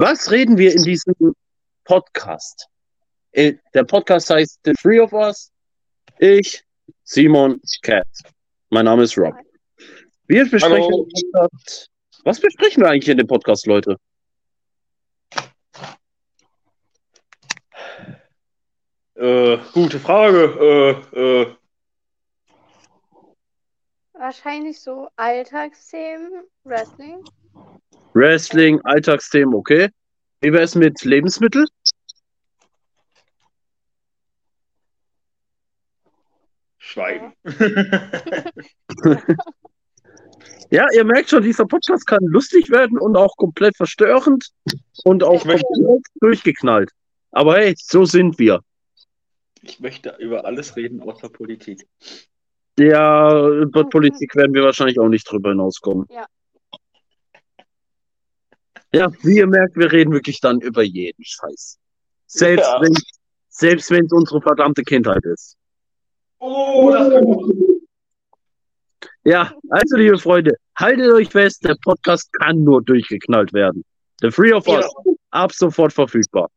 Was reden wir in diesem Podcast? Äh, Der Podcast heißt The Three of Us. Ich, Simon, Cat. Mein Name ist Rob. Wir besprechen Podcast. Was besprechen wir eigentlich in dem Podcast, Leute? Äh, gute Frage. Äh, äh, Wahrscheinlich so Alltagsthemen, Wrestling. Wrestling, Alltagsthemen, okay. Wie wäre es mit Lebensmitteln? Schweigen. Ja, ihr merkt schon, dieser Podcast kann lustig werden und auch komplett verstörend und auch komplett durchgeknallt. Aber hey, so sind wir. ich möchte über alles reden außer Politik. Ja, über Politik werden wir wahrscheinlich auch nicht drüber hinauskommen. Ja. Ja, wie ihr merkt, wir reden wirklich dann über jeden Scheiß. Selbst Ja. wenn selbst wenn es unsere verdammte Kindheit ist. Oh, das kann Ja, also liebe Freunde, haltet euch fest, der Podcast kann nur durchgeknallt werden. The Free of Ja. Us, ab sofort verfügbar.